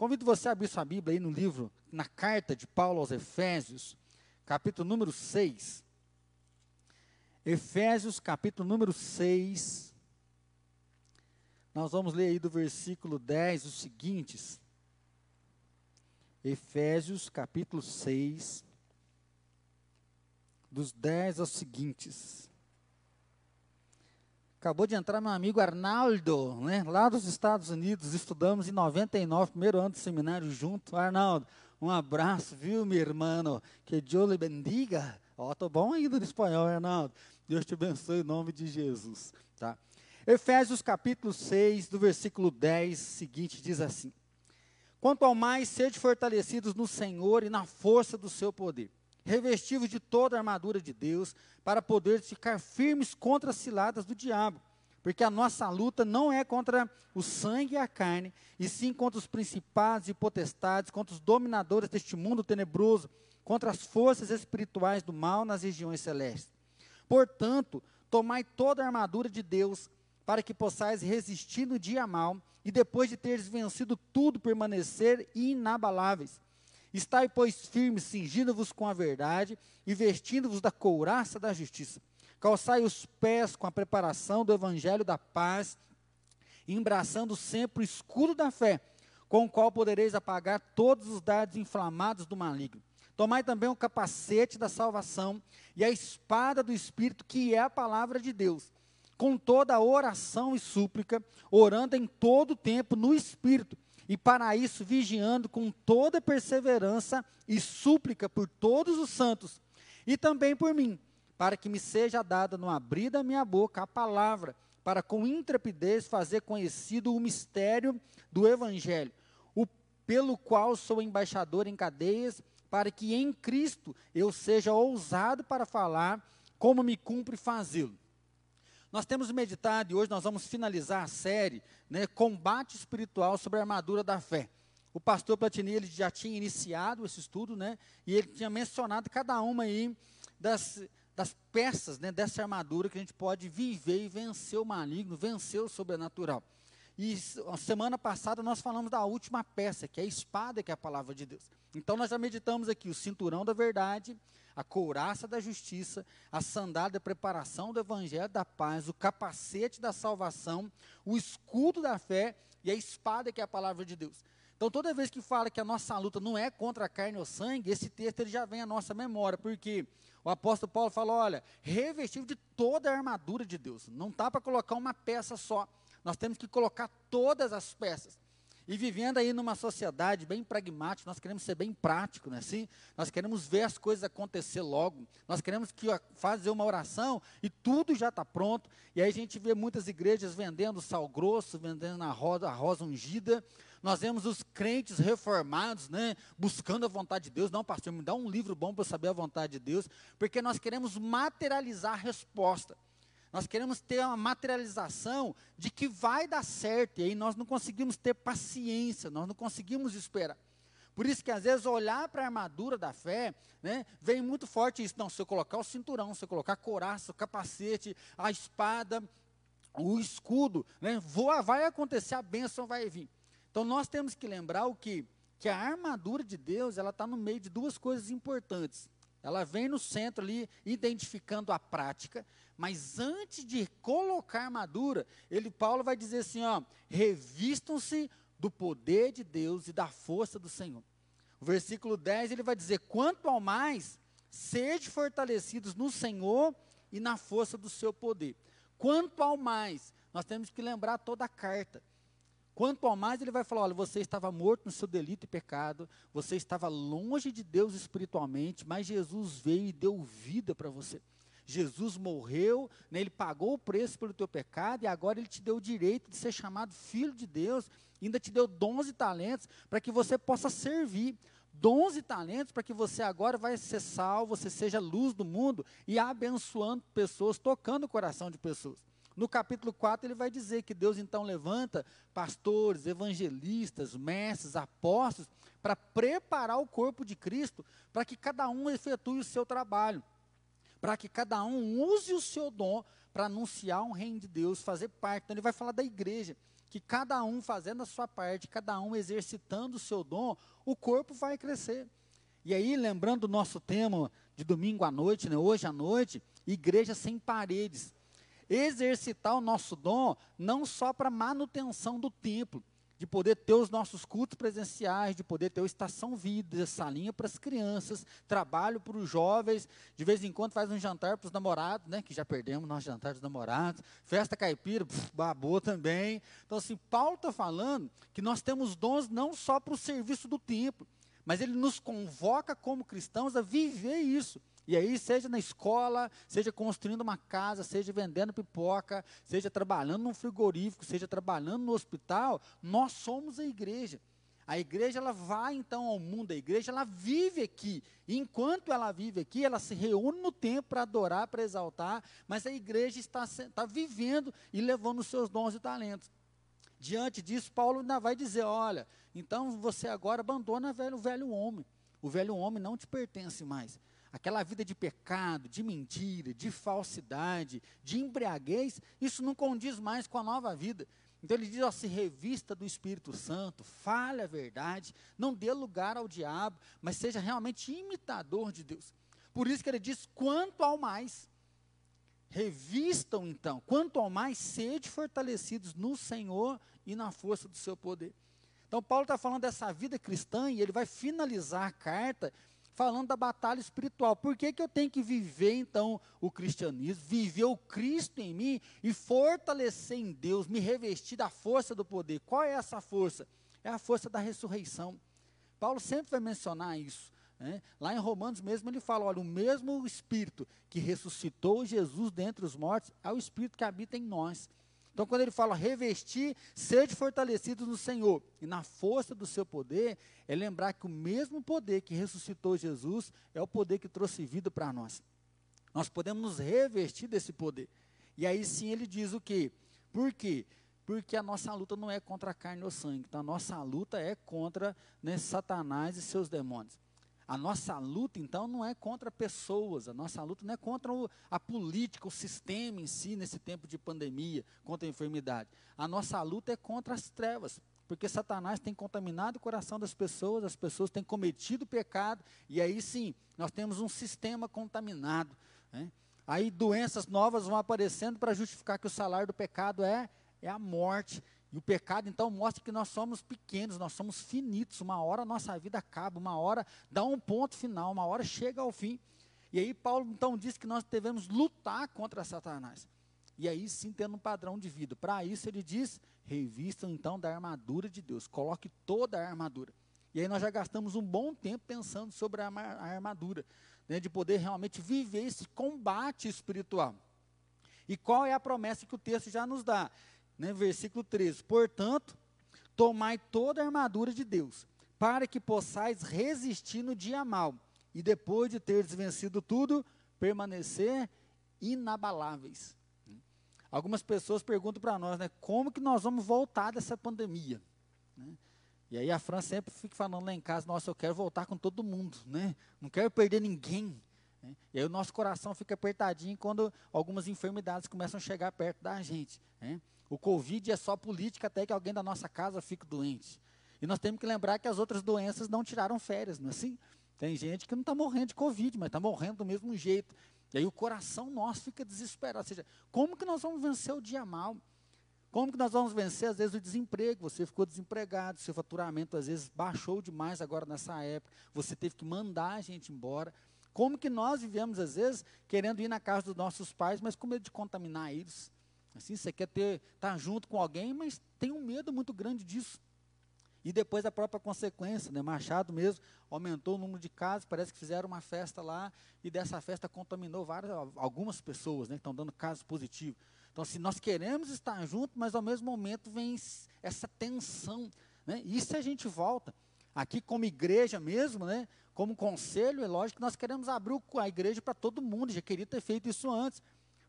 Convido você a abrir sua Bíblia aí no livro, na carta de Paulo aos Efésios, capítulo número 6. Efésios, capítulo número 6. Nós vamos ler aí do versículo 10 os seguintes. Efésios, capítulo 6, dos 10 aos seguintes. Acabou de entrar meu amigo Arnaldo, né, lá dos Estados Unidos, estudamos em 99, primeiro ano do seminário junto. Arnaldo, um abraço, viu, meu irmão? Que Deus lhe bendiga. Ó, oh, tô bom ainda no espanhol, Arnaldo. Deus te abençoe em nome de Jesus, tá? Efésios capítulo 6, do versículo 10 seguinte, diz assim: Quanto ao mais, sede fortalecidos no Senhor e na força do seu poder revestivos de toda a armadura de Deus, para poder ficar firmes contra as ciladas do diabo. Porque a nossa luta não é contra o sangue e a carne, e sim contra os principados e potestades, contra os dominadores deste mundo tenebroso, contra as forças espirituais do mal nas regiões celestes. Portanto, tomai toda a armadura de Deus, para que possais resistir no dia mal, e depois de teres vencido tudo, permanecer inabaláveis. Estai, pois, firmes, cingindo-vos com a verdade e vestindo-vos da couraça da justiça. Calçai os pés com a preparação do evangelho da paz, embraçando sempre o escudo da fé, com o qual podereis apagar todos os dardos inflamados do maligno. Tomai também o capacete da salvação e a espada do Espírito, que é a palavra de Deus, com toda a oração e súplica, orando em todo o tempo no Espírito e para isso vigiando com toda perseverança e súplica por todos os santos, e também por mim, para que me seja dada no abrir da minha boca a palavra, para com intrepidez fazer conhecido o mistério do Evangelho, o, pelo qual sou embaixador em cadeias, para que em Cristo eu seja ousado para falar, como me cumpre fazê-lo. Nós temos meditado e hoje nós vamos finalizar a série, né, Combate Espiritual sobre a Armadura da Fé. O pastor Platini ele já tinha iniciado esse estudo, né, e ele tinha mencionado cada uma aí das, das peças né, dessa armadura que a gente pode viver e vencer o maligno, vencer o sobrenatural. E semana passada nós falamos da última peça, que é a espada, que é a palavra de Deus. Então nós já meditamos aqui o cinturão da verdade, a couraça da justiça, a sandália da preparação do evangelho da paz, o capacete da salvação, o escudo da fé e a espada que é a palavra de Deus. Então, toda vez que fala que a nossa luta não é contra a carne ou sangue, esse texto ele já vem à nossa memória, porque o apóstolo Paulo fala: olha, revestido de toda a armadura de Deus. Não está para colocar uma peça só, nós temos que colocar todas as peças. E vivendo aí numa sociedade bem pragmática, nós queremos ser bem prático, né? Assim, nós queremos ver as coisas acontecer logo. Nós queremos que fazer uma oração e tudo já está pronto. E aí a gente vê muitas igrejas vendendo sal grosso, vendendo a rosa, a rosa ungida. Nós vemos os crentes reformados, né, buscando a vontade de Deus. Não, pastor, me dá um livro bom para eu saber a vontade de Deus, porque nós queremos materializar a resposta. Nós queremos ter uma materialização de que vai dar certo, e aí nós não conseguimos ter paciência, nós não conseguimos esperar. Por isso que às vezes olhar para a armadura da fé, né, vem muito forte isso. Não, se eu colocar o cinturão, se eu colocar a coraça, o capacete, a espada, o escudo, né, voa, vai acontecer, a bênção vai vir. Então nós temos que lembrar o que? Que a armadura de Deus, ela está no meio de duas coisas importantes. Ela vem no centro ali, identificando a prática, mas antes de colocar armadura, ele Paulo vai dizer assim, ó, revistam-se do poder de Deus e da força do Senhor. O versículo 10, ele vai dizer: "Quanto ao mais, sede fortalecidos no Senhor e na força do seu poder". Quanto ao mais, nós temos que lembrar toda a carta. Quanto ao mais, ele vai falar: olha, você estava morto no seu delito e pecado, você estava longe de Deus espiritualmente, mas Jesus veio e deu vida para você. Jesus morreu, né, ele pagou o preço pelo teu pecado e agora ele te deu o direito de ser chamado filho de Deus, ainda te deu dons e talentos para que você possa servir. Dons e talentos para que você agora vai ser salvo, você seja luz do mundo e abençoando pessoas, tocando o coração de pessoas. No capítulo 4, ele vai dizer que Deus então levanta pastores, evangelistas, mestres, apóstolos, para preparar o corpo de Cristo, para que cada um efetue o seu trabalho para que cada um use o seu dom para anunciar um reino de Deus, fazer parte. Então ele vai falar da igreja, que cada um fazendo a sua parte, cada um exercitando o seu dom, o corpo vai crescer. E aí, lembrando o nosso tema de domingo à noite, né, hoje à noite, igreja sem paredes. Exercitar o nosso dom não só para manutenção do templo, de poder ter os nossos cultos presenciais, de poder ter o Estação Vida, salinha para as crianças, trabalho para os jovens, de vez em quando faz um jantar para os namorados, né, que já perdemos nosso jantar dos namorados, festa caipira, puf, babou também. Então, assim, Paulo está falando que nós temos dons não só para o serviço do templo, mas ele nos convoca como cristãos a viver isso. E aí, seja na escola, seja construindo uma casa, seja vendendo pipoca, seja trabalhando num frigorífico, seja trabalhando no hospital, nós somos a igreja. A igreja ela vai então ao mundo, a igreja ela vive aqui. E enquanto ela vive aqui, ela se reúne no tempo para adorar, para exaltar, mas a igreja está, está vivendo e levando os seus dons e talentos. Diante disso, Paulo ainda vai dizer: olha, então você agora abandona o velho, o velho homem. O velho homem não te pertence mais aquela vida de pecado, de mentira, de falsidade, de embriaguez, isso não condiz mais com a nova vida. Então ele diz: ó, se revista do Espírito Santo, fale a verdade, não dê lugar ao diabo, mas seja realmente imitador de Deus. Por isso que ele diz: quanto ao mais, revistam então, quanto ao mais, sede fortalecidos no Senhor e na força do seu poder. Então Paulo está falando dessa vida cristã e ele vai finalizar a carta falando da batalha espiritual. Por que, que eu tenho que viver, então, o cristianismo, viver o Cristo em mim e fortalecer em Deus, me revestir da força do poder? Qual é essa força? É a força da ressurreição. Paulo sempre vai mencionar isso. Né? Lá em Romanos mesmo ele fala: olha, o mesmo Espírito que ressuscitou Jesus dentre os mortos é o Espírito que habita em nós. Então, quando ele fala revestir, sede fortalecidos no Senhor e na força do seu poder, é lembrar que o mesmo poder que ressuscitou Jesus é o poder que trouxe vida para nós. Nós podemos nos revestir desse poder. E aí sim ele diz o quê? Por quê? Porque a nossa luta não é contra a carne ou sangue, então a nossa luta é contra né, Satanás e seus demônios. A nossa luta, então, não é contra pessoas, a nossa luta não é contra o, a política, o sistema em si, nesse tempo de pandemia, contra a enfermidade. A nossa luta é contra as trevas, porque Satanás tem contaminado o coração das pessoas, as pessoas têm cometido pecado, e aí sim, nós temos um sistema contaminado. Né? Aí doenças novas vão aparecendo para justificar que o salário do pecado é, é a morte. E o pecado então mostra que nós somos pequenos, nós somos finitos. Uma hora nossa vida acaba, uma hora dá um ponto final, uma hora chega ao fim. E aí Paulo então diz que nós devemos lutar contra Satanás. E aí sim tendo um padrão de vida. Para isso ele diz: revistam então da armadura de Deus, coloque toda a armadura. E aí nós já gastamos um bom tempo pensando sobre a, a armadura, né, de poder realmente viver esse combate espiritual. E qual é a promessa que o texto já nos dá? Né, versículo 13: Portanto, tomai toda a armadura de Deus, para que possais resistir no dia mal, e depois de teres vencido tudo, permanecer inabaláveis. Algumas pessoas perguntam para nós, né, como que nós vamos voltar dessa pandemia? Né? E aí a Fran sempre fica falando lá em casa, nossa, eu quero voltar com todo mundo, né? Não quero perder ninguém. Né? E aí o nosso coração fica apertadinho quando algumas enfermidades começam a chegar perto da gente. Né? O Covid é só política até que alguém da nossa casa fique doente. E nós temos que lembrar que as outras doenças não tiraram férias, não é assim? Tem gente que não está morrendo de Covid, mas está morrendo do mesmo jeito. E aí o coração nosso fica desesperado. Ou seja, como que nós vamos vencer o dia mal? Como que nós vamos vencer, às vezes, o desemprego? Você ficou desempregado, seu faturamento, às vezes, baixou demais agora nessa época. Você teve que mandar a gente embora. Como que nós vivemos, às vezes, querendo ir na casa dos nossos pais, mas com medo de contaminar eles? Assim, você quer ter, estar tá junto com alguém, mas tem um medo muito grande disso. E depois a própria consequência, né? Machado mesmo aumentou o número de casos, parece que fizeram uma festa lá e dessa festa contaminou várias, algumas pessoas, né? Que estão dando casos positivos. Então, se assim, nós queremos estar juntos, mas ao mesmo momento vem essa tensão, né? E se a gente volta aqui como igreja mesmo, né? Como conselho, é lógico que nós queremos abrir a igreja para todo mundo, já queria ter feito isso antes.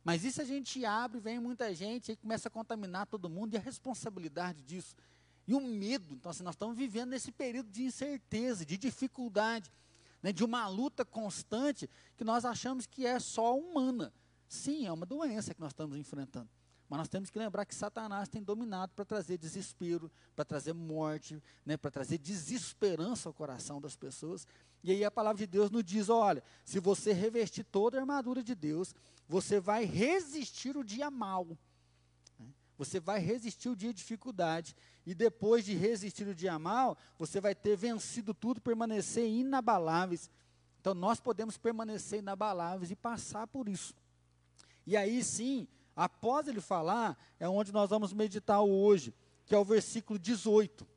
Mas se a gente abre, vem muita gente e começa a contaminar todo mundo e a responsabilidade disso? E o medo. Então, assim, nós estamos vivendo nesse período de incerteza, de dificuldade, né, de uma luta constante que nós achamos que é só humana. Sim, é uma doença que nós estamos enfrentando. Mas nós temos que lembrar que Satanás tem dominado para trazer desespero, para trazer morte, né, para trazer desesperança ao coração das pessoas. E aí a palavra de Deus nos diz: olha, se você revestir toda a armadura de Deus, você vai resistir o dia mal. Né? Você vai resistir o dia de dificuldade. E depois de resistir o dia mal, você vai ter vencido tudo, permanecer inabaláveis. Então nós podemos permanecer inabaláveis e passar por isso. E aí sim, após ele falar, é onde nós vamos meditar hoje, que é o versículo 18.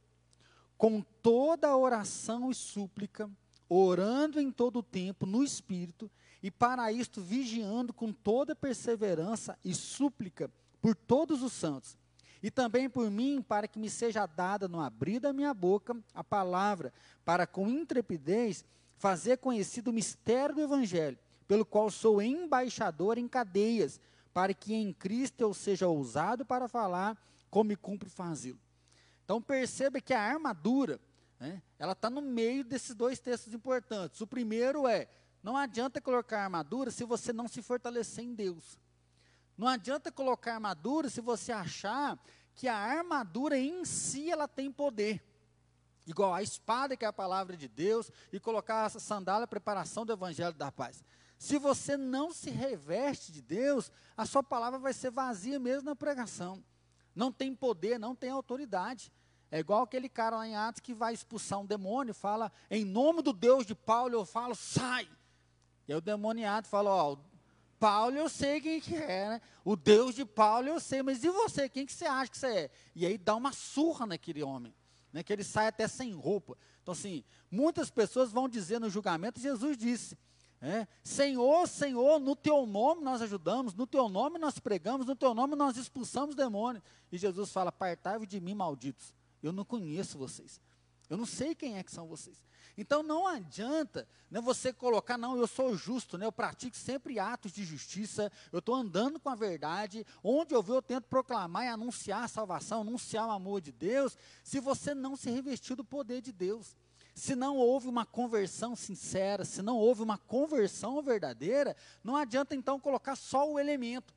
Com toda oração e súplica, orando em todo o tempo no Espírito, e para isto vigiando com toda perseverança e súplica por todos os santos. E também por mim, para que me seja dada no abrir da minha boca a palavra, para com intrepidez fazer conhecido o mistério do Evangelho, pelo qual sou embaixador em cadeias, para que em Cristo eu seja ousado para falar como me cumpre fazê-lo. Então perceba que a armadura, né, ela está no meio desses dois textos importantes. O primeiro é, não adianta colocar armadura se você não se fortalecer em Deus. Não adianta colocar armadura se você achar que a armadura em si ela tem poder. Igual a espada que é a palavra de Deus e colocar essa sandália a preparação do evangelho da paz. Se você não se reveste de Deus, a sua palavra vai ser vazia mesmo na pregação. Não tem poder, não tem autoridade. É igual aquele cara lá em Atos que vai expulsar um demônio, fala, em nome do Deus de Paulo, eu falo, sai. E aí o demoniado fala, ó, Paulo eu sei quem que é, né? O Deus de Paulo eu sei, mas e você, quem que você acha que você é? E aí dá uma surra naquele homem, né? Que ele sai até sem roupa. Então assim, muitas pessoas vão dizer no julgamento, Jesus disse, é, Senhor, Senhor, no teu nome nós ajudamos, no teu nome nós pregamos, no teu nome nós expulsamos demônios. E Jesus fala: Partai-vos de mim, malditos. Eu não conheço vocês. Eu não sei quem é que são vocês. Então não adianta né, você colocar, não, eu sou justo, né, eu pratico sempre atos de justiça, eu estou andando com a verdade, onde eu vou eu tento proclamar e anunciar a salvação, anunciar o amor de Deus, se você não se revestir do poder de Deus se não houve uma conversão sincera, se não houve uma conversão verdadeira, não adianta então colocar só o elemento.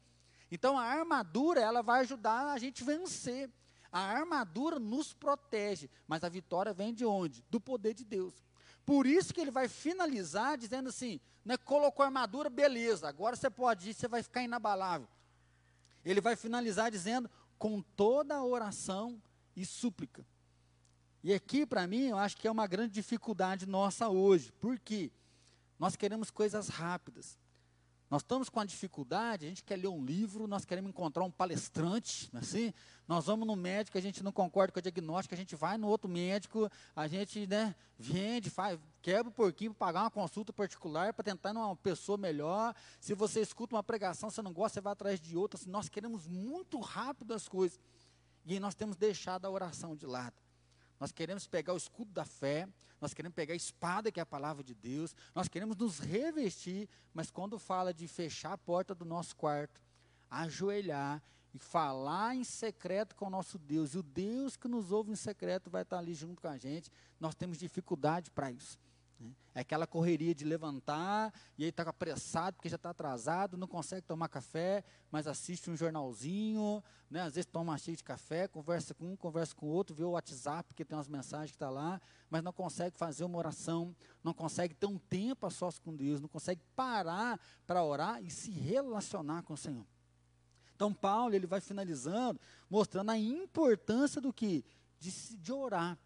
Então a armadura, ela vai ajudar a gente vencer. A armadura nos protege, mas a vitória vem de onde? Do poder de Deus. Por isso que ele vai finalizar dizendo assim: né, colocou a armadura, beleza, agora você pode ir, você vai ficar inabalável. Ele vai finalizar dizendo: com toda a oração e súplica. E aqui, para mim, eu acho que é uma grande dificuldade nossa hoje. Por quê? Nós queremos coisas rápidas. Nós estamos com a dificuldade, a gente quer ler um livro, nós queremos encontrar um palestrante, é assim, nós vamos no médico, a gente não concorda com o diagnóstico, a gente vai no outro médico, a gente né, vende, faz, quebra o porquinho para pagar uma consulta particular para tentar uma pessoa melhor. Se você escuta uma pregação, você não gosta, você vai atrás de outra. Assim, nós queremos muito rápido as coisas. E nós temos deixado a oração de lado. Nós queremos pegar o escudo da fé, nós queremos pegar a espada, que é a palavra de Deus, nós queremos nos revestir, mas quando fala de fechar a porta do nosso quarto, ajoelhar e falar em secreto com o nosso Deus, e o Deus que nos ouve em secreto vai estar ali junto com a gente, nós temos dificuldade para isso. Né? É aquela correria de levantar e aí está apressado porque já está atrasado, não consegue tomar café, mas assiste um jornalzinho, né? às vezes toma xícara de café, conversa com um, conversa com o outro, vê o WhatsApp, porque tem umas mensagens que estão tá lá, mas não consegue fazer uma oração, não consegue ter um tempo a sós com Deus, não consegue parar para orar e se relacionar com o Senhor. Então Paulo ele vai finalizando, mostrando a importância do que? De, de orar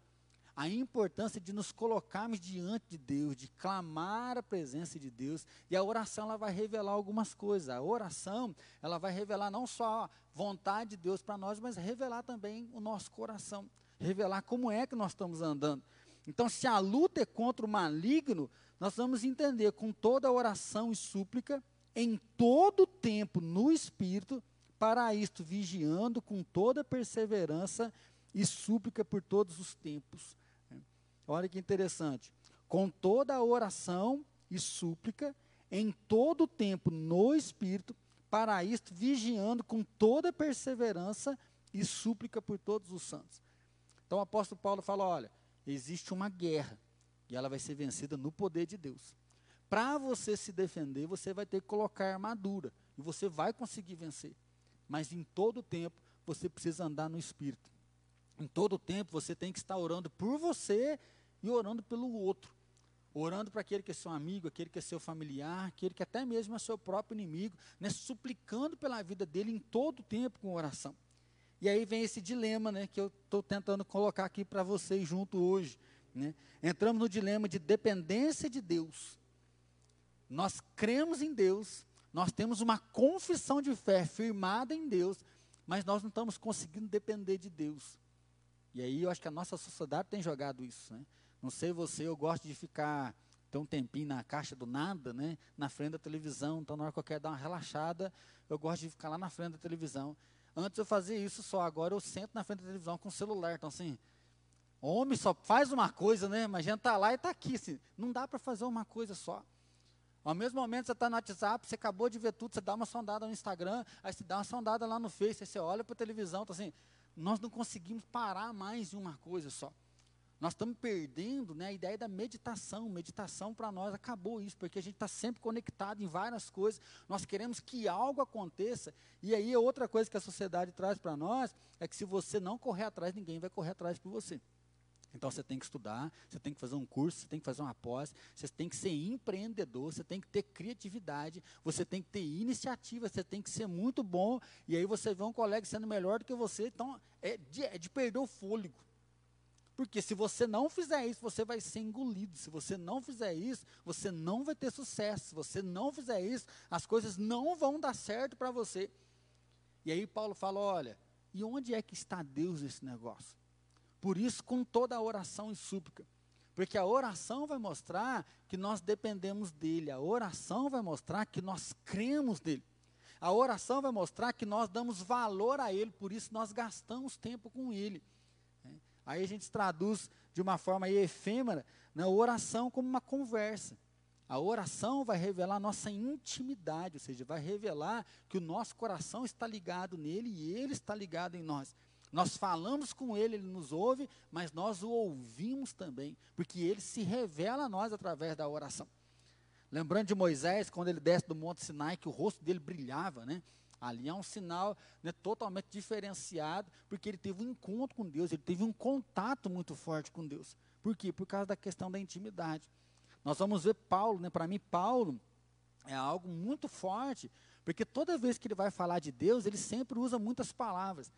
a importância de nos colocarmos diante de Deus, de clamar a presença de Deus, e a oração ela vai revelar algumas coisas. A oração, ela vai revelar não só a vontade de Deus para nós, mas revelar também o nosso coração, revelar como é que nós estamos andando. Então, se a luta é contra o maligno, nós vamos entender com toda a oração e súplica, em todo o tempo no espírito, para isto vigiando com toda perseverança e súplica por todos os tempos Olha que interessante. Com toda a oração e súplica, em todo o tempo no Espírito, para isto vigiando com toda perseverança e súplica por todos os santos. Então o apóstolo Paulo fala: olha, existe uma guerra e ela vai ser vencida no poder de Deus. Para você se defender, você vai ter que colocar armadura e você vai conseguir vencer. mas em todo tempo você precisa andar no Espírito. Em todo tempo você tem que estar orando por você e orando pelo outro. Orando para aquele que é seu amigo, aquele que é seu familiar, aquele que até mesmo é seu próprio inimigo, né, suplicando pela vida dele em todo tempo com oração. E aí vem esse dilema né, que eu estou tentando colocar aqui para vocês junto hoje. Né? Entramos no dilema de dependência de Deus. Nós cremos em Deus, nós temos uma confissão de fé firmada em Deus, mas nós não estamos conseguindo depender de Deus. E aí eu acho que a nossa sociedade tem jogado isso. Né? Não sei você, eu gosto de ficar ter um tempinho na caixa do nada, né? Na frente da televisão. Então, na hora que eu quero dar uma relaxada, eu gosto de ficar lá na frente da televisão. Antes eu fazia isso só, agora eu sento na frente da televisão com o celular. Então, assim, homem só faz uma coisa, né? Mas a gente está lá e está aqui. Assim, não dá para fazer uma coisa só. Ao mesmo momento você está no WhatsApp, você acabou de ver tudo, você dá uma sondada no Instagram, aí você dá uma sondada lá no Face, aí você olha para a televisão, então assim, nós não conseguimos parar mais em uma coisa só. Nós estamos perdendo né, a ideia da meditação. Meditação para nós acabou isso, porque a gente está sempre conectado em várias coisas. Nós queremos que algo aconteça. E aí, outra coisa que a sociedade traz para nós é que se você não correr atrás, ninguém vai correr atrás por você. Então você tem que estudar, você tem que fazer um curso, você tem que fazer uma pós, você tem que ser empreendedor, você tem que ter criatividade, você tem que ter iniciativa, você tem que ser muito bom, e aí você vê um colega sendo melhor do que você, então é de, é de perder o fôlego. Porque se você não fizer isso, você vai ser engolido. Se você não fizer isso, você não vai ter sucesso. Se você não fizer isso, as coisas não vão dar certo para você. E aí Paulo fala: olha, e onde é que está Deus nesse negócio? Por isso, com toda a oração e súplica. Porque a oração vai mostrar que nós dependemos dele. A oração vai mostrar que nós cremos nele. A oração vai mostrar que nós damos valor a ele, por isso nós gastamos tempo com ele. Aí a gente traduz de uma forma efêmera, né, a oração como uma conversa. A oração vai revelar nossa intimidade, ou seja, vai revelar que o nosso coração está ligado nele e ele está ligado em nós. Nós falamos com ele, ele nos ouve, mas nós o ouvimos também, porque ele se revela a nós através da oração. Lembrando de Moisés, quando ele desce do Monte Sinai, que o rosto dele brilhava, né? Ali é um sinal né, totalmente diferenciado, porque ele teve um encontro com Deus, ele teve um contato muito forte com Deus. Por quê? Por causa da questão da intimidade. Nós vamos ver Paulo, né? Para mim, Paulo é algo muito forte, porque toda vez que ele vai falar de Deus, ele sempre usa muitas palavras.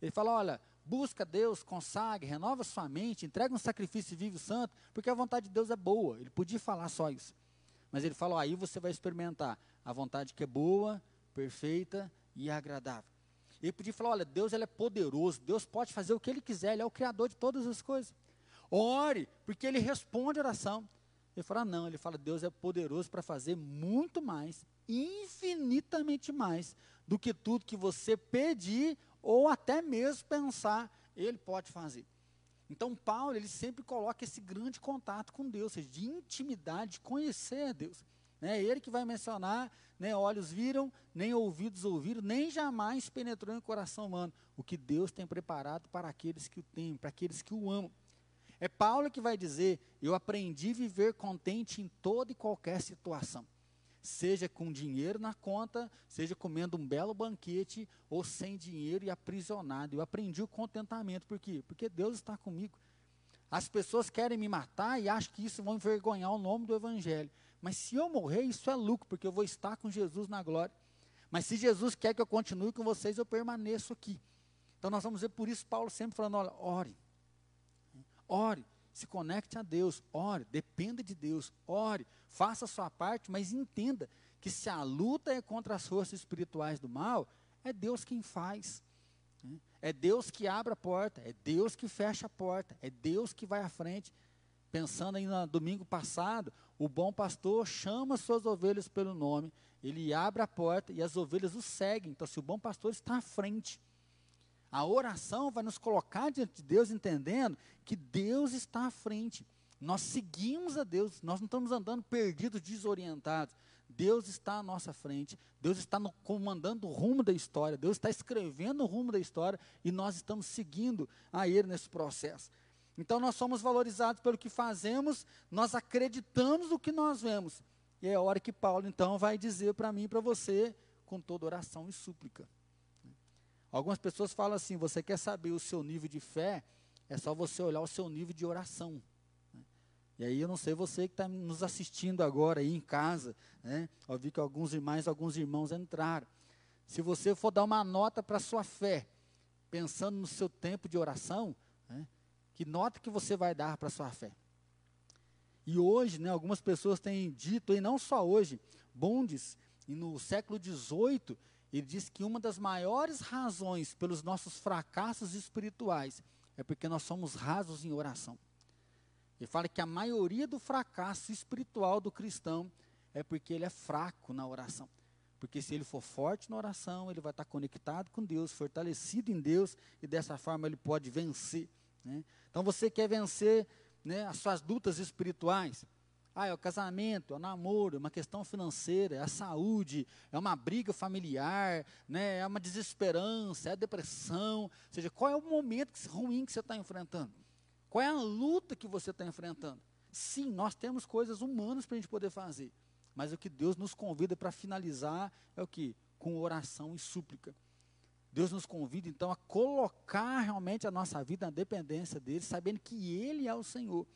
Ele fala: olha, busca Deus, consagre, renova sua mente, entrega um sacrifício vivo santo, porque a vontade de Deus é boa. Ele podia falar só isso. Mas ele fala: aí você vai experimentar a vontade que é boa, perfeita e agradável. Ele podia falar: olha, Deus ele é poderoso, Deus pode fazer o que ele quiser, ele é o criador de todas as coisas. Ore, porque ele responde a oração. Ele fala: não, ele fala: Deus é poderoso para fazer muito mais, infinitamente mais, do que tudo que você pedir ou até mesmo pensar, ele pode fazer. Então, Paulo, ele sempre coloca esse grande contato com Deus, seja, de intimidade, de conhecer a Deus. É ele que vai mencionar, nem né, olhos viram, nem ouvidos ouviram, nem jamais penetrou em coração humano o que Deus tem preparado para aqueles que o temem, para aqueles que o amam. É Paulo que vai dizer: Eu aprendi a viver contente em toda e qualquer situação, seja com dinheiro na conta, seja comendo um belo banquete, ou sem dinheiro e aprisionado. Eu aprendi o contentamento, por quê? Porque Deus está comigo. As pessoas querem me matar e acham que isso vai envergonhar o nome do Evangelho. Mas se eu morrer, isso é lucro, porque eu vou estar com Jesus na glória. Mas se Jesus quer que eu continue com vocês, eu permaneço aqui. Então nós vamos ver por isso Paulo sempre falando: olha, ore. Ore, se conecte a Deus, ore, dependa de Deus, ore, faça a sua parte, mas entenda que se a luta é contra as forças espirituais do mal, é Deus quem faz. É Deus que abre a porta, é Deus que fecha a porta, é Deus que vai à frente. Pensando aí no domingo passado, o bom pastor chama suas ovelhas pelo nome, ele abre a porta e as ovelhas o seguem. Então, se o bom pastor está à frente, a oração vai nos colocar diante de Deus, entendendo que Deus está à frente. Nós seguimos a Deus, nós não estamos andando perdidos, desorientados. Deus está à nossa frente, Deus está no, comandando o rumo da história, Deus está escrevendo o rumo da história e nós estamos seguindo a Ele nesse processo. Então nós somos valorizados pelo que fazemos, nós acreditamos no que nós vemos. E é a hora que Paulo então vai dizer para mim e para você, com toda oração e súplica. Algumas pessoas falam assim: você quer saber o seu nível de fé? É só você olhar o seu nível de oração. E aí eu não sei você que está nos assistindo agora aí em casa, né? Eu vi que alguns irmãos, alguns irmãos entraram. Se você for dar uma nota para a sua fé, pensando no seu tempo de oração, né? que nota que você vai dar para a sua fé? E hoje, né, algumas pessoas têm dito, e não só hoje, Bundes, no século XVIII, ele diz que uma das maiores razões pelos nossos fracassos espirituais é porque nós somos rasos em oração. Ele fala que a maioria do fracasso espiritual do cristão é porque ele é fraco na oração. Porque se ele for forte na oração, ele vai estar conectado com Deus, fortalecido em Deus, e dessa forma ele pode vencer. Né? Então você quer vencer né, as suas lutas espirituais? Ah, é o casamento, é o namoro, é uma questão financeira, é a saúde, é uma briga familiar, né, é uma desesperança, é a depressão. Ou seja, qual é o momento ruim que você está enfrentando? Qual é a luta que você está enfrentando? Sim, nós temos coisas humanas para a gente poder fazer. Mas o que Deus nos convida para finalizar é o que? Com oração e súplica. Deus nos convida então a colocar realmente a nossa vida na dependência dele, sabendo que ele é o Senhor.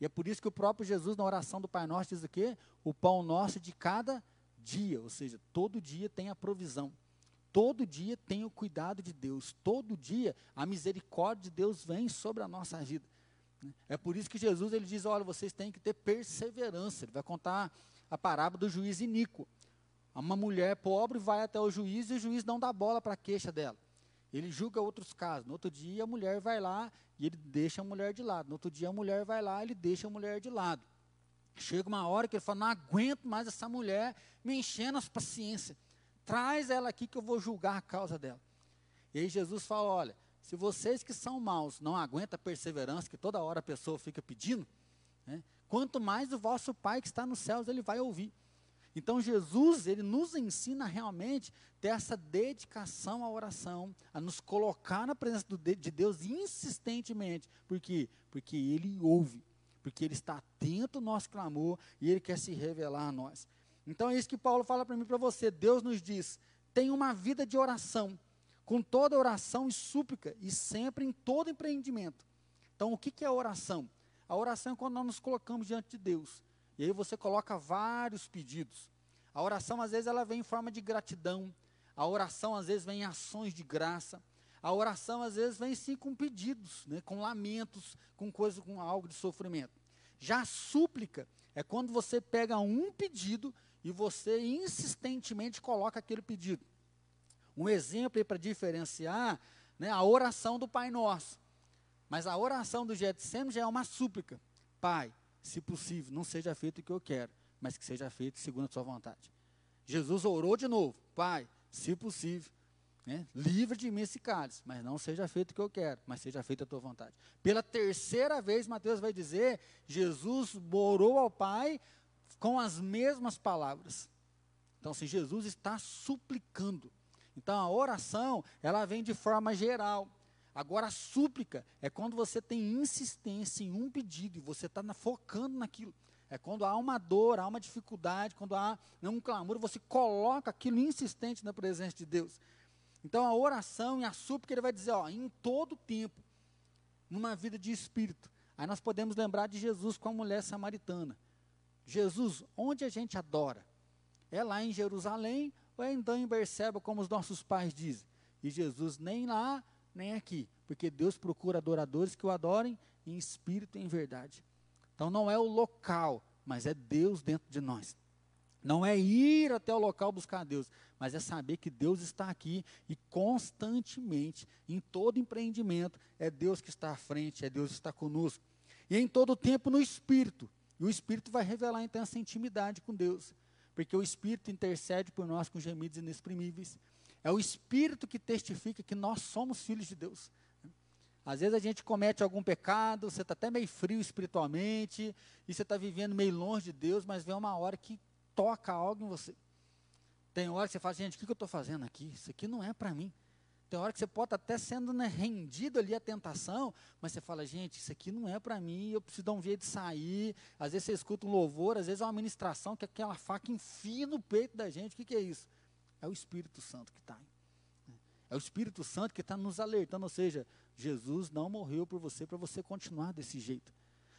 E é por isso que o próprio Jesus, na oração do Pai Nosso, diz o quê? O pão nosso de cada dia, ou seja, todo dia tem a provisão. Todo dia tem o cuidado de Deus. Todo dia a misericórdia de Deus vem sobre a nossa vida. É por isso que Jesus ele diz: olha, vocês têm que ter perseverança. Ele vai contar a parábola do juiz iníquo. Uma mulher pobre vai até o juiz e o juiz não dá bola para a queixa dela. Ele julga outros casos. No outro dia a mulher vai lá e ele deixa a mulher de lado. No outro dia a mulher vai lá e ele deixa a mulher de lado. Chega uma hora que ele fala: não aguento mais essa mulher me enchendo as paciências. Traz ela aqui que eu vou julgar a causa dela. E aí Jesus fala: olha, se vocês que são maus não aguentam a perseverança, que toda hora a pessoa fica pedindo, né, quanto mais o vosso Pai que está nos céus ele vai ouvir. Então Jesus, ele nos ensina realmente ter essa dedicação à oração, a nos colocar na presença do, de Deus insistentemente. Por quê? Porque ele ouve, porque ele está atento ao nosso clamor e ele quer se revelar a nós. Então é isso que Paulo fala para mim e para você. Deus nos diz: tenha uma vida de oração, com toda oração e súplica, e sempre em todo empreendimento. Então, o que, que é oração? A oração é quando nós nos colocamos diante de Deus e aí você coloca vários pedidos. A oração, às vezes, ela vem em forma de gratidão. A oração, às vezes, vem em ações de graça. A oração, às vezes, vem sim com pedidos, né, com lamentos, com coisa, com algo de sofrimento. Já a súplica é quando você pega um pedido e você insistentemente coloca aquele pedido. Um exemplo para diferenciar, né, a oração do Pai Nosso. Mas a oração do Getsemane já é uma súplica. Pai, se possível, não seja feito o que eu quero, mas que seja feito segundo a sua vontade. Jesus orou de novo, Pai, se possível, né, livre de mim esse cálice, mas não seja feito o que eu quero, mas seja feita a tua vontade. Pela terceira vez, Mateus vai dizer, Jesus orou ao Pai com as mesmas palavras. Então, se Jesus está suplicando, então a oração, ela vem de forma geral. Agora, a súplica é quando você tem insistência em um pedido e você está focando naquilo. É quando há uma dor, há uma dificuldade, quando há um clamor, você coloca aquilo insistente na presença de Deus. Então, a oração e a súplica, ele vai dizer, ó, em todo tempo, numa vida de espírito. Aí nós podemos lembrar de Jesus com a mulher samaritana. Jesus, onde a gente adora? É lá em Jerusalém ou é em Berseba, como os nossos pais dizem? E Jesus nem lá nem aqui, porque Deus procura adoradores que o adorem em espírito e em verdade. Então não é o local, mas é Deus dentro de nós. Não é ir até o local buscar Deus, mas é saber que Deus está aqui e constantemente, em todo empreendimento, é Deus que está à frente, é Deus que está conosco. E em todo tempo no Espírito. E o Espírito vai revelar então essa intimidade com Deus, porque o Espírito intercede por nós com gemidos inexprimíveis. É o Espírito que testifica que nós somos filhos de Deus. Às vezes a gente comete algum pecado, você está até meio frio espiritualmente, e você está vivendo meio longe de Deus, mas vem uma hora que toca algo em você. Tem hora que você fala, gente, o que, eu estou fazendo aqui? Isso aqui não é para mim. Tem hora que você pode estar até sendo né, rendido ali à tentação, mas você fala, gente, isso aqui não é para mim, eu preciso dar um jeito de sair. Às vezes você escuta um louvor, às vezes é uma ministração que é aquela faca enfia no peito da gente. O que, que é isso? É o Espírito Santo que está aí. É o Espírito Santo que está nos alertando, ou seja, Jesus não morreu por você para você continuar desse jeito.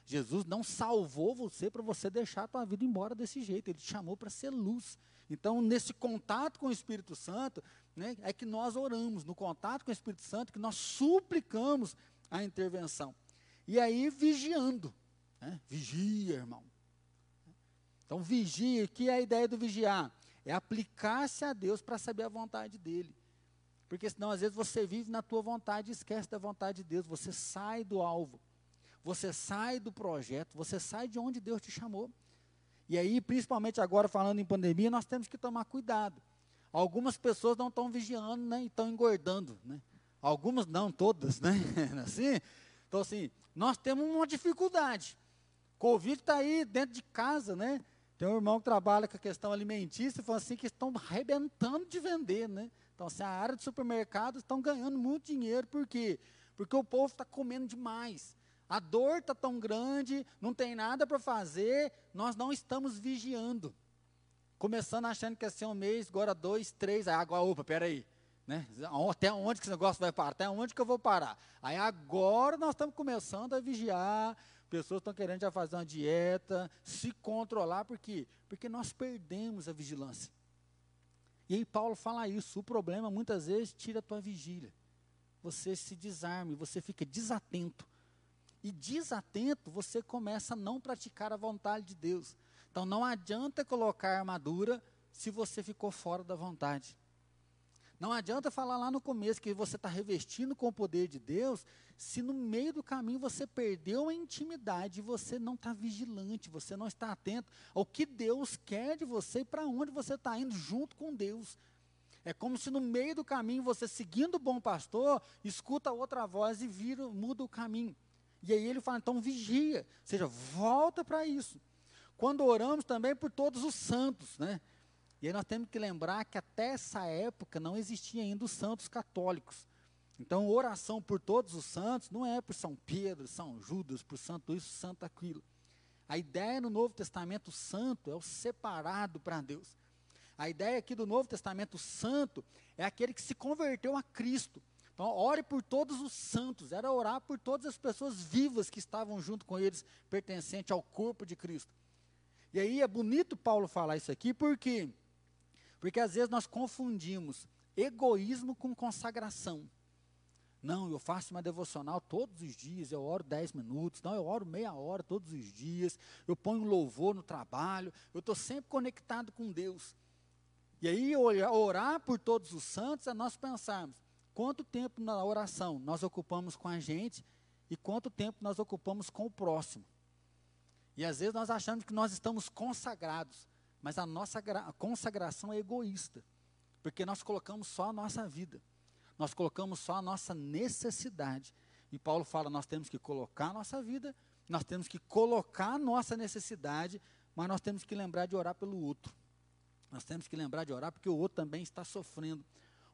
Jesus não salvou você para você deixar a tua vida embora desse jeito. Ele te chamou para ser luz. Então, nesse contato com o Espírito Santo, né, é que nós oramos, no contato com o Espírito Santo, que nós suplicamos a intervenção. E aí, vigiando. Né? Vigia, irmão. Então, vigia, que é a ideia do vigiar? É aplicar-se a Deus para saber a vontade dele. Porque senão, às vezes, você vive na tua vontade e esquece da vontade de Deus. Você sai do alvo. Você sai do projeto. Você sai de onde Deus te chamou. E aí, principalmente agora, falando em pandemia, nós temos que tomar cuidado. Algumas pessoas não estão vigiando né, e estão engordando. Né? Algumas, não todas, né? assim, então, assim, nós temos uma dificuldade. Covid está aí dentro de casa, né? Tem um irmão que trabalha com a questão alimentícia e falou assim que estão arrebentando de vender, né? Então, assim, a área de supermercados estão ganhando muito dinheiro, por quê? Porque o povo está comendo demais. A dor está tão grande, não tem nada para fazer, nós não estamos vigiando. Começando achando que ia ser um mês, agora dois, três, aí agora, opa, peraí. Né? Até onde que esse negócio vai parar? Até onde que eu vou parar? Aí agora nós estamos começando a vigiar, Pessoas estão querendo já fazer uma dieta, se controlar, por quê? Porque nós perdemos a vigilância. E aí Paulo fala isso, o problema muitas vezes tira a tua vigília. Você se desarme, você fica desatento. E desatento, você começa a não praticar a vontade de Deus. Então não adianta colocar armadura se você ficou fora da vontade. Não adianta falar lá no começo que você está revestindo com o poder de Deus, se no meio do caminho você perdeu a intimidade, você não está vigilante, você não está atento ao que Deus quer de você e para onde você está indo junto com Deus. É como se no meio do caminho você, seguindo o bom pastor, escuta outra voz e vira, muda o caminho. E aí ele fala, então vigia, ou seja, volta para isso. Quando oramos também por todos os santos, né? E aí nós temos que lembrar que até essa época não existia ainda os santos católicos. Então, oração por todos os santos não é por São Pedro, São Judas, por Santo isso, Santo aquilo. A ideia no Novo Testamento santo é o separado para Deus. A ideia aqui do Novo Testamento santo é aquele que se converteu a Cristo. Então, ore por todos os santos, era orar por todas as pessoas vivas que estavam junto com eles, pertencente ao corpo de Cristo. E aí é bonito Paulo falar isso aqui, porque porque às vezes nós confundimos egoísmo com consagração. Não, eu faço uma devocional todos os dias, eu oro 10 minutos, não, eu oro meia hora todos os dias, eu ponho louvor no trabalho, eu estou sempre conectado com Deus. E aí, orar por todos os santos é nós pensarmos quanto tempo na oração nós ocupamos com a gente e quanto tempo nós ocupamos com o próximo. E às vezes nós achamos que nós estamos consagrados, mas a nossa consagração é egoísta, porque nós colocamos só a nossa vida, nós colocamos só a nossa necessidade. E Paulo fala: nós temos que colocar a nossa vida, nós temos que colocar a nossa necessidade, mas nós temos que lembrar de orar pelo outro. Nós temos que lembrar de orar porque o outro também está sofrendo.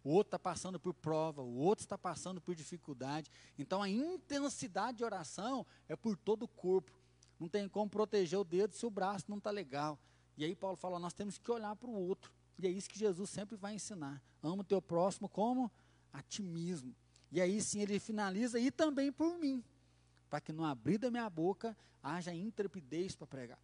O outro está passando por prova, o outro está passando por dificuldade. Então a intensidade de oração é por todo o corpo. Não tem como proteger o dedo se o braço não está legal. E aí Paulo fala, nós temos que olhar para o outro. E é isso que Jesus sempre vai ensinar. Ama o teu próximo como a ti mesmo. E aí sim ele finaliza, e também por mim, para que no abrir da minha boca haja intrepidez para pregar.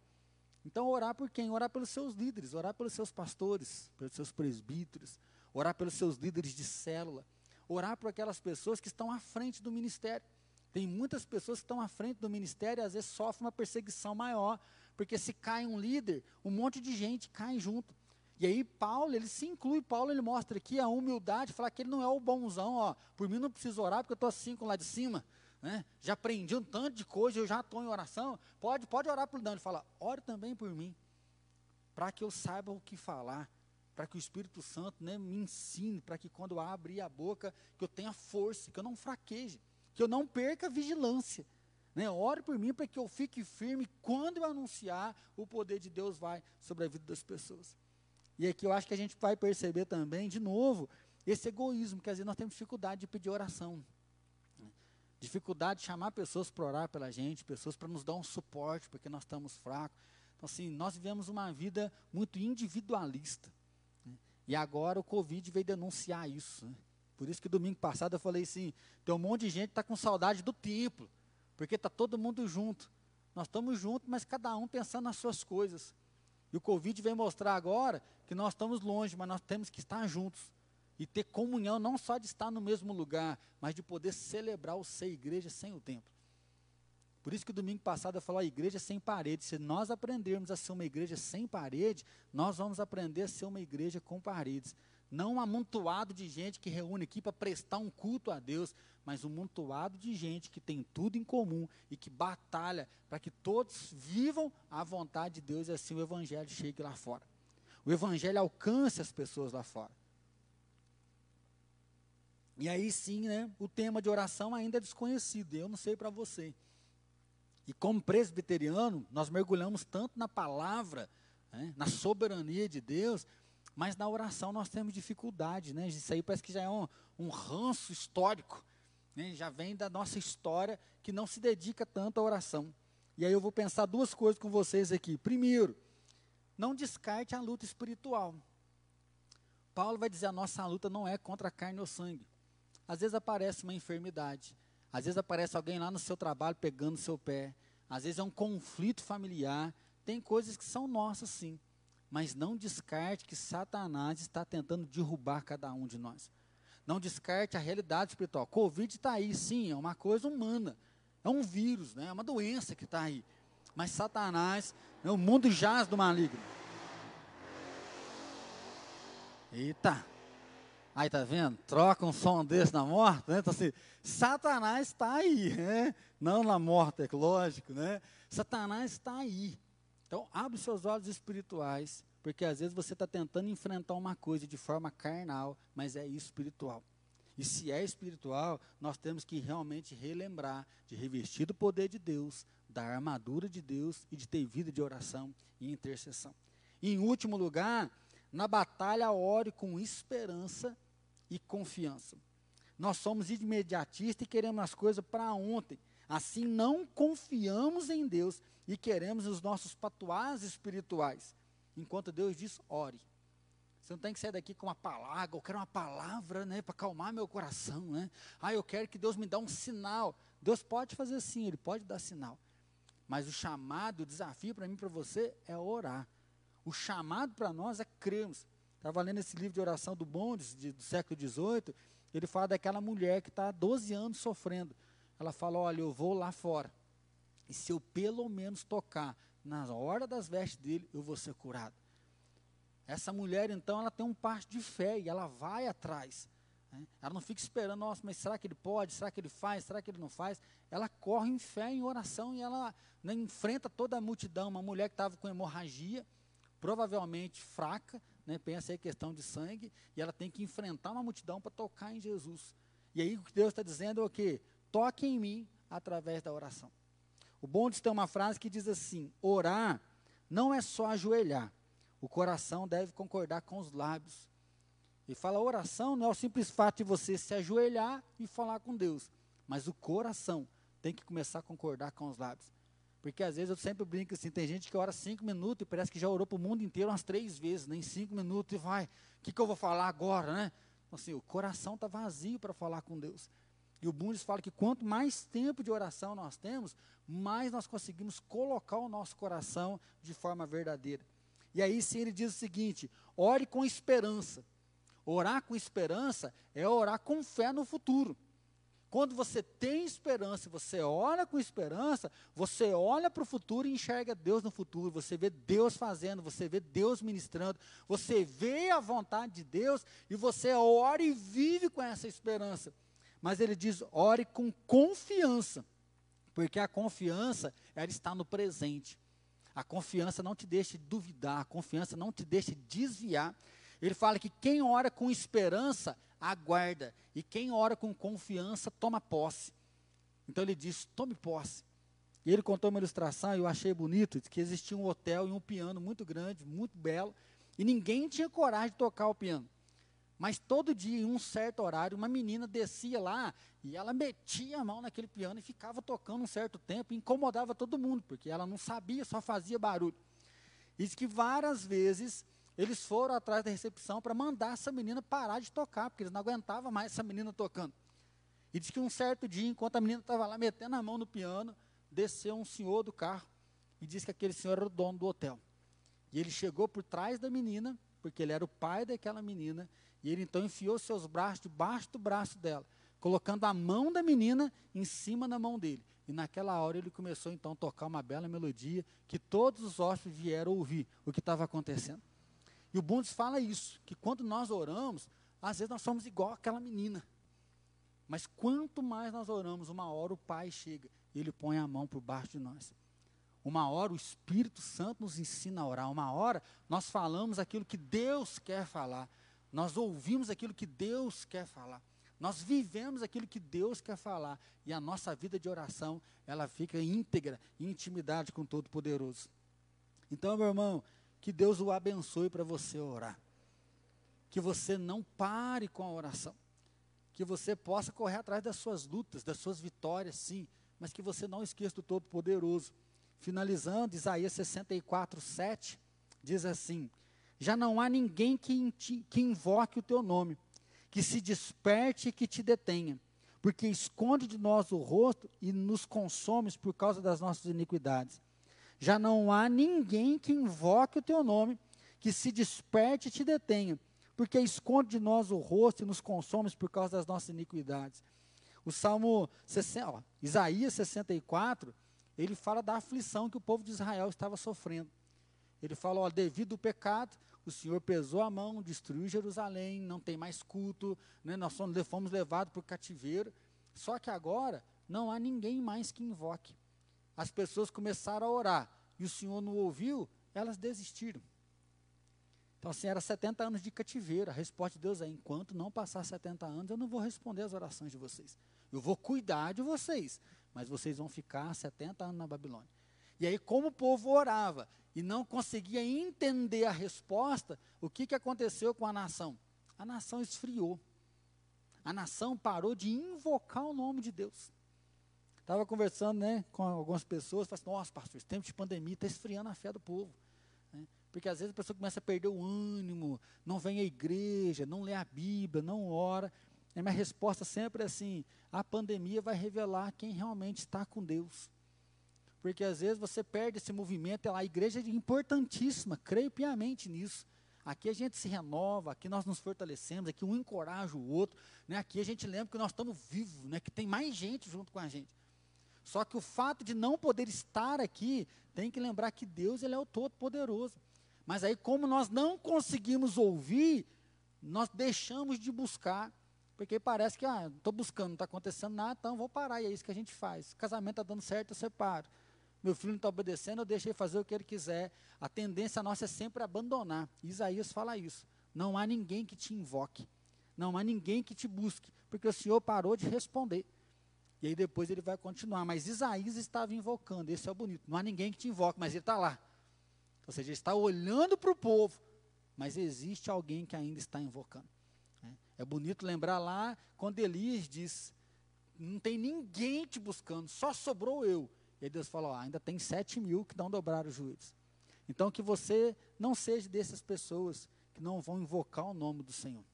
Então, orar por quem? Orar pelos seus líderes, orar pelos seus pastores, pelos seus presbíteros, orar pelos seus líderes de célula, orar por aquelas pessoas que estão à frente do ministério. Tem muitas pessoas que estão à frente do ministério e às vezes sofrem uma perseguição maior, porque se cai um líder, um monte de gente cai junto. E aí Paulo, ele se inclui, Paulo ele mostra aqui a humildade, falar que ele não é o bonzão, ó, por mim não preciso orar porque eu estou assim com lá de cima, né? Já aprendi um tanto de coisa, eu já estou em oração, pode, pode orar por Dani, ele fala, ore também por mim, para que eu saiba o que falar, para que o Espírito Santo né, me ensine, para que quando eu abrir a boca, que eu tenha força, que eu não fraqueje, que eu não perca a vigilância. Né? Ore por mim para que eu fique firme quando eu anunciar o poder de Deus vai sobre a vida das pessoas. E aqui eu acho que a gente vai perceber também, de novo, esse egoísmo, que às vezes nós temos dificuldade de pedir oração. Né? Dificuldade de chamar pessoas para orar pela gente, pessoas para nos dar um suporte, porque nós estamos fracos. Então, assim, nós vivemos uma vida muito individualista. Né? E agora o Covid veio denunciar isso. Né? Por isso que domingo passado eu falei assim, tem um monte de gente que está com saudade do templo, porque está todo mundo junto. Nós estamos juntos, mas cada um pensando nas suas coisas. E o Covid vem mostrar agora que nós estamos longe, mas nós temos que estar juntos. E ter comunhão, não só de estar no mesmo lugar, mas de poder celebrar o ser igreja sem o templo. Por isso que domingo passado eu falei, a igreja sem parede. Se nós aprendermos a ser uma igreja sem parede, nós vamos aprender a ser uma igreja com paredes. Não um amontoado de gente que reúne aqui para prestar um culto a Deus, mas um amontoado de gente que tem tudo em comum e que batalha para que todos vivam a vontade de Deus e assim o Evangelho chegue lá fora. O Evangelho alcance as pessoas lá fora. E aí sim, né, o tema de oração ainda é desconhecido, eu não sei para você. E como presbiteriano, nós mergulhamos tanto na palavra, né, na soberania de Deus, mas na oração nós temos dificuldade, né? Isso aí parece que já é um, um ranço histórico, né? já vem da nossa história que não se dedica tanto à oração. E aí eu vou pensar duas coisas com vocês aqui. Primeiro, não descarte a luta espiritual. Paulo vai dizer: a nossa luta não é contra a carne ou sangue. Às vezes aparece uma enfermidade, às vezes aparece alguém lá no seu trabalho pegando seu pé, às vezes é um conflito familiar. Tem coisas que são nossas, sim mas não descarte que Satanás está tentando derrubar cada um de nós. Não descarte a realidade espiritual. Covid está aí, sim, é uma coisa humana. É um vírus, né? é uma doença que está aí. Mas Satanás, né, o mundo jaz do maligno. Eita! Aí tá vendo? Troca um som desse na morte, né? Então assim, Satanás está aí, né? Não na morte, é lógico, né? Satanás está aí. Então, abre seus olhos espirituais, porque às vezes você está tentando enfrentar uma coisa de forma carnal, mas é espiritual. E se é espiritual, nós temos que realmente relembrar de revestir do poder de Deus, da armadura de Deus e de ter vida de oração e intercessão. E, em último lugar, na batalha, ore com esperança e confiança. Nós somos imediatistas e queremos as coisas para ontem. Assim, não confiamos em Deus e queremos os nossos patuás espirituais. Enquanto Deus diz, ore. Você não tem que sair daqui com uma palavra, eu quero uma palavra, né, para acalmar meu coração, né? Ah, eu quero que Deus me dê um sinal. Deus pode fazer sim, Ele pode dar sinal. Mas o chamado, o desafio para mim e para você é orar. O chamado para nós é crermos. Estava lendo esse livro de oração do Bondes, de, do século XVIII, ele fala daquela mulher que está há 12 anos sofrendo. Ela fala: Olha, eu vou lá fora. E se eu pelo menos tocar na hora das vestes dele, eu vou ser curado. Essa mulher, então, ela tem um passo de fé e ela vai atrás. Né? Ela não fica esperando, nossa, mas será que ele pode? Será que ele faz? Será que ele não faz? Ela corre em fé, em oração e ela né, enfrenta toda a multidão. Uma mulher que estava com hemorragia, provavelmente fraca, né, pensa aí questão de sangue, e ela tem que enfrentar uma multidão para tocar em Jesus. E aí o que Deus está dizendo é o quê? Toque em mim através da oração. O Bondes tem uma frase que diz assim: orar não é só ajoelhar, o coração deve concordar com os lábios. E fala: oração não é o simples fato de você se ajoelhar e falar com Deus, mas o coração tem que começar a concordar com os lábios. Porque às vezes eu sempre brinco assim: tem gente que ora cinco minutos e parece que já orou para o mundo inteiro umas três vezes, nem cinco minutos, e vai, o que, que eu vou falar agora, né? Então, assim, o coração está vazio para falar com Deus. E o Bundes fala que quanto mais tempo de oração nós temos, mais nós conseguimos colocar o nosso coração de forma verdadeira. E aí sim ele diz o seguinte: ore com esperança. Orar com esperança é orar com fé no futuro. Quando você tem esperança, você ora com esperança, você olha para o futuro e enxerga Deus no futuro, você vê Deus fazendo, você vê Deus ministrando, você vê a vontade de Deus e você ora e vive com essa esperança. Mas ele diz: ore com confiança, porque a confiança, ela está no presente. A confiança não te deixa duvidar, a confiança não te deixa desviar. Ele fala que quem ora com esperança, aguarda, e quem ora com confiança, toma posse. Então ele diz: tome posse. E ele contou uma ilustração, eu achei bonito, que existia um hotel e um piano muito grande, muito belo, e ninguém tinha coragem de tocar o piano. Mas todo dia, em um certo horário, uma menina descia lá e ela metia a mão naquele piano e ficava tocando um certo tempo incomodava todo mundo, porque ela não sabia, só fazia barulho. Diz que várias vezes eles foram atrás da recepção para mandar essa menina parar de tocar, porque eles não aguentavam mais essa menina tocando. E diz que um certo dia, enquanto a menina estava lá metendo a mão no piano, desceu um senhor do carro e disse que aquele senhor era o dono do hotel. E ele chegou por trás da menina, porque ele era o pai daquela menina, e ele então enfiou seus braços debaixo do braço dela, colocando a mão da menina em cima da mão dele. E naquela hora ele começou então a tocar uma bela melodia que todos os hóspedes vieram ouvir o que estava acontecendo. E o Bundes fala isso, que quando nós oramos, às vezes nós somos igual aquela menina. Mas quanto mais nós oramos, uma hora o Pai chega e ele põe a mão por baixo de nós. Uma hora o Espírito Santo nos ensina a orar. Uma hora nós falamos aquilo que Deus quer falar. Nós ouvimos aquilo que Deus quer falar. Nós vivemos aquilo que Deus quer falar. E a nossa vida de oração, ela fica íntegra, em intimidade com o Todo-Poderoso. Então, meu irmão, que Deus o abençoe para você orar. Que você não pare com a oração que você possa correr atrás das suas lutas, das suas vitórias, sim, mas que você não esqueça do Todo-Poderoso. Finalizando, Isaías 64, 7, diz assim: Já não há ninguém que, que invoque o teu nome, que se desperte e que te detenha, porque esconde de nós o rosto e nos consomes por causa das nossas iniquidades. Já não há ninguém que invoque o teu nome, que se desperte e te detenha, porque esconde de nós o rosto e nos consome por causa das nossas iniquidades. O Salmo 60, ó, Isaías 64, ele fala da aflição que o povo de Israel estava sofrendo. Ele fala, ó, devido ao pecado, o Senhor pesou a mão, destruiu Jerusalém, não tem mais culto, né, nós fomos levados para o cativeiro. Só que agora não há ninguém mais que invoque. As pessoas começaram a orar e o Senhor não ouviu, elas desistiram. Então, assim, era 70 anos de cativeiro. A resposta de Deus é: enquanto não passar 70 anos, eu não vou responder as orações de vocês. Eu vou cuidar de vocês, mas vocês vão ficar 70 anos na Babilônia. E aí, como o povo orava e não conseguia entender a resposta, o que, que aconteceu com a nação? A nação esfriou. A nação parou de invocar o nome de Deus. Estava conversando né, com algumas pessoas, falei assim, nossa, pastor, esse tempo de pandemia está esfriando a fé do povo. Porque às vezes a pessoa começa a perder o ânimo, não vem à igreja, não lê a Bíblia, não ora. A minha resposta sempre é assim: a pandemia vai revelar quem realmente está com Deus. Porque às vezes você perde esse movimento, a igreja é importantíssima, creio piamente nisso. Aqui a gente se renova, aqui nós nos fortalecemos, aqui um encoraja o outro, né? aqui a gente lembra que nós estamos vivos, né? que tem mais gente junto com a gente. Só que o fato de não poder estar aqui, tem que lembrar que Deus ele é o Todo-Poderoso. Mas aí, como nós não conseguimos ouvir, nós deixamos de buscar, porque parece que, ah, estou buscando, não está acontecendo nada, então vou parar, e é isso que a gente faz. Casamento está dando certo, eu separo. Meu filho não está obedecendo, eu deixei fazer o que ele quiser. A tendência nossa é sempre abandonar. Isaías fala isso. Não há ninguém que te invoque. Não há ninguém que te busque, porque o Senhor parou de responder. E aí depois ele vai continuar. Mas Isaías estava invocando, esse é o bonito. Não há ninguém que te invoque, mas ele está lá. Ou seja, está olhando para o povo, mas existe alguém que ainda está invocando. Né? É bonito lembrar lá quando Elias diz: Não tem ninguém te buscando, só sobrou eu. E aí Deus falou: Ainda tem sete mil que não dobraram os joelhos. Então, que você não seja dessas pessoas que não vão invocar o nome do Senhor.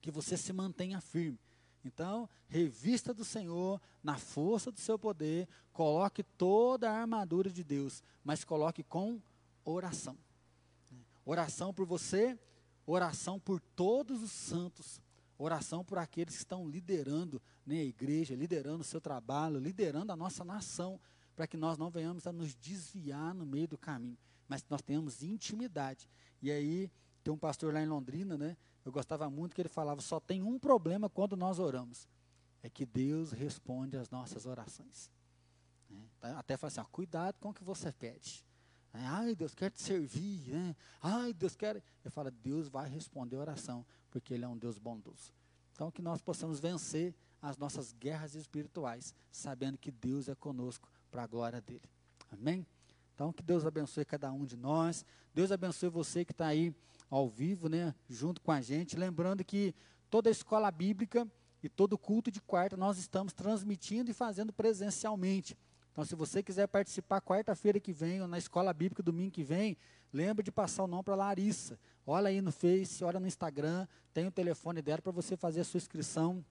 Que você se mantenha firme. Então, revista do Senhor na força do seu poder, coloque toda a armadura de Deus, mas coloque com oração. Oração por você, oração por todos os santos, oração por aqueles que estão liderando né, a igreja, liderando o seu trabalho, liderando a nossa nação, para que nós não venhamos a nos desviar no meio do caminho, mas que nós tenhamos intimidade. E aí, tem um pastor lá em Londrina, né? Eu gostava muito que ele falava: só tem um problema quando nós oramos, é que Deus responde às nossas orações. Né? Até fala assim: ó, cuidado com o que você pede. Né? Ai, Deus quer te servir. Né? Ai, Deus quer. Eu falo, Deus vai responder a oração, porque Ele é um Deus bondoso. Então, que nós possamos vencer as nossas guerras espirituais, sabendo que Deus é conosco para a glória dele. Amém? Então, que Deus abençoe cada um de nós. Deus abençoe você que está aí ao vivo, né, junto com a gente. Lembrando que toda a escola bíblica e todo culto de quarta nós estamos transmitindo e fazendo presencialmente. Então, se você quiser participar quarta-feira que vem, ou na escola bíblica domingo que vem, lembre de passar o nome para Larissa. Olha aí no Face, olha no Instagram, tem o telefone dela para você fazer a sua inscrição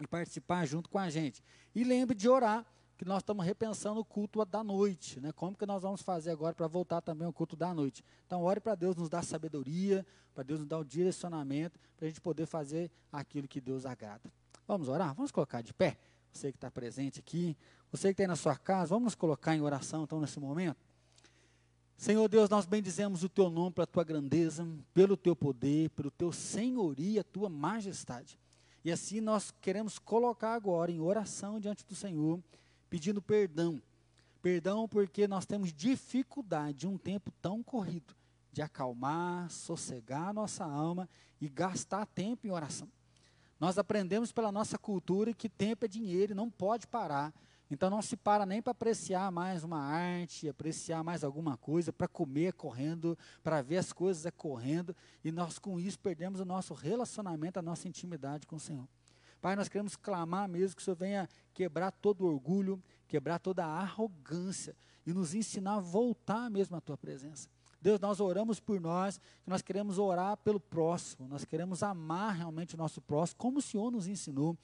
e participar junto com a gente. E lembre de orar, que nós estamos repensando o culto da noite, né? Como que nós vamos fazer agora para voltar também ao culto da noite? Então, ore para Deus nos dar sabedoria, para Deus nos dar o direcionamento, para a gente poder fazer aquilo que Deus agrada. Vamos orar? Vamos colocar de pé? Você que está presente aqui, você que está na sua casa, vamos nos colocar em oração então nesse momento? Senhor Deus, nós bendizemos o teu nome pela tua grandeza, pelo teu poder, pelo teu senhoria, tua majestade. E assim nós queremos colocar agora em oração diante do Senhor, pedindo perdão. Perdão porque nós temos dificuldade, um tempo tão corrido, de acalmar, sossegar a nossa alma e gastar tempo em oração. Nós aprendemos pela nossa cultura que tempo é dinheiro e não pode parar. Então não se para nem para apreciar mais uma arte, apreciar mais alguma coisa, para comer correndo, para ver as coisas correndo, e nós com isso perdemos o nosso relacionamento, a nossa intimidade com o Senhor. Pai, nós queremos clamar mesmo que o Senhor venha quebrar todo orgulho, quebrar toda arrogância e nos ensinar a voltar mesmo à tua presença. Deus, nós oramos por nós, nós queremos orar pelo próximo, nós queremos amar realmente o nosso próximo, como o Senhor nos ensinou.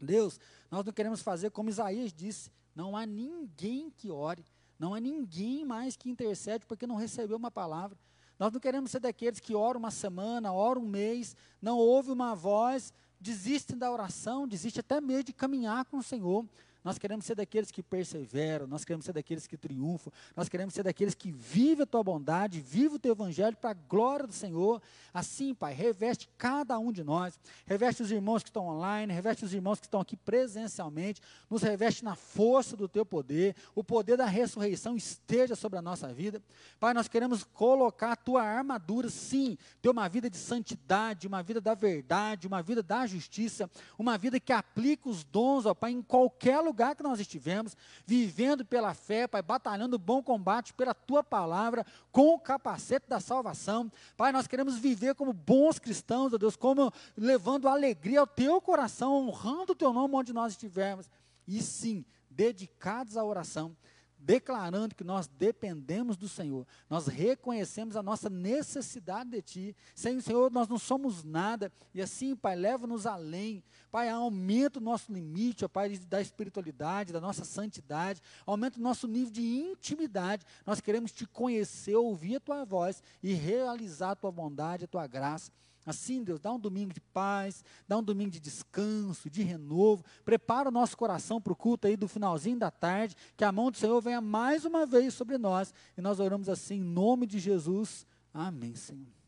Deus, nós não queremos fazer como Isaías disse: não há ninguém que ore, não há ninguém mais que intercede porque não recebeu uma palavra. Nós não queremos ser daqueles que oram uma semana, oram um mês, não ouve uma voz, desistem da oração, desistem até mesmo de caminhar com o Senhor. Nós queremos ser daqueles que perseveram, nós queremos ser daqueles que triunfam, nós queremos ser daqueles que vivem a tua bondade, vivem o teu evangelho para a glória do Senhor. Assim, Pai, reveste cada um de nós, reveste os irmãos que estão online, reveste os irmãos que estão aqui presencialmente, nos reveste na força do teu poder, o poder da ressurreição esteja sobre a nossa vida. Pai, nós queremos colocar a tua armadura, sim, ter uma vida de santidade, uma vida da verdade, uma vida da justiça, uma vida que aplica os dons, ó Pai, em qualquer lugar lugar que nós estivemos, vivendo pela fé, Pai, batalhando o bom combate pela tua palavra, com o capacete da salvação. Pai, nós queremos viver como bons cristãos, ó Deus, como levando alegria ao teu coração, honrando o teu nome onde nós estivermos. E sim, dedicados à oração declarando que nós dependemos do Senhor, nós reconhecemos a nossa necessidade de Ti. Sem o Senhor, nós não somos nada, e assim, Pai, leva-nos além. Pai, aumenta o nosso limite, ó Pai, da espiritualidade, da nossa santidade, aumenta o nosso nível de intimidade. Nós queremos Te conhecer, ouvir a Tua voz e realizar a Tua bondade, a Tua graça. Assim, Deus, dá um domingo de paz, dá um domingo de descanso, de renovo. Prepara o nosso coração para o culto aí do finalzinho da tarde, que a mão do Senhor venha mais uma vez sobre nós. E nós oramos assim, em nome de Jesus. Amém, Senhor.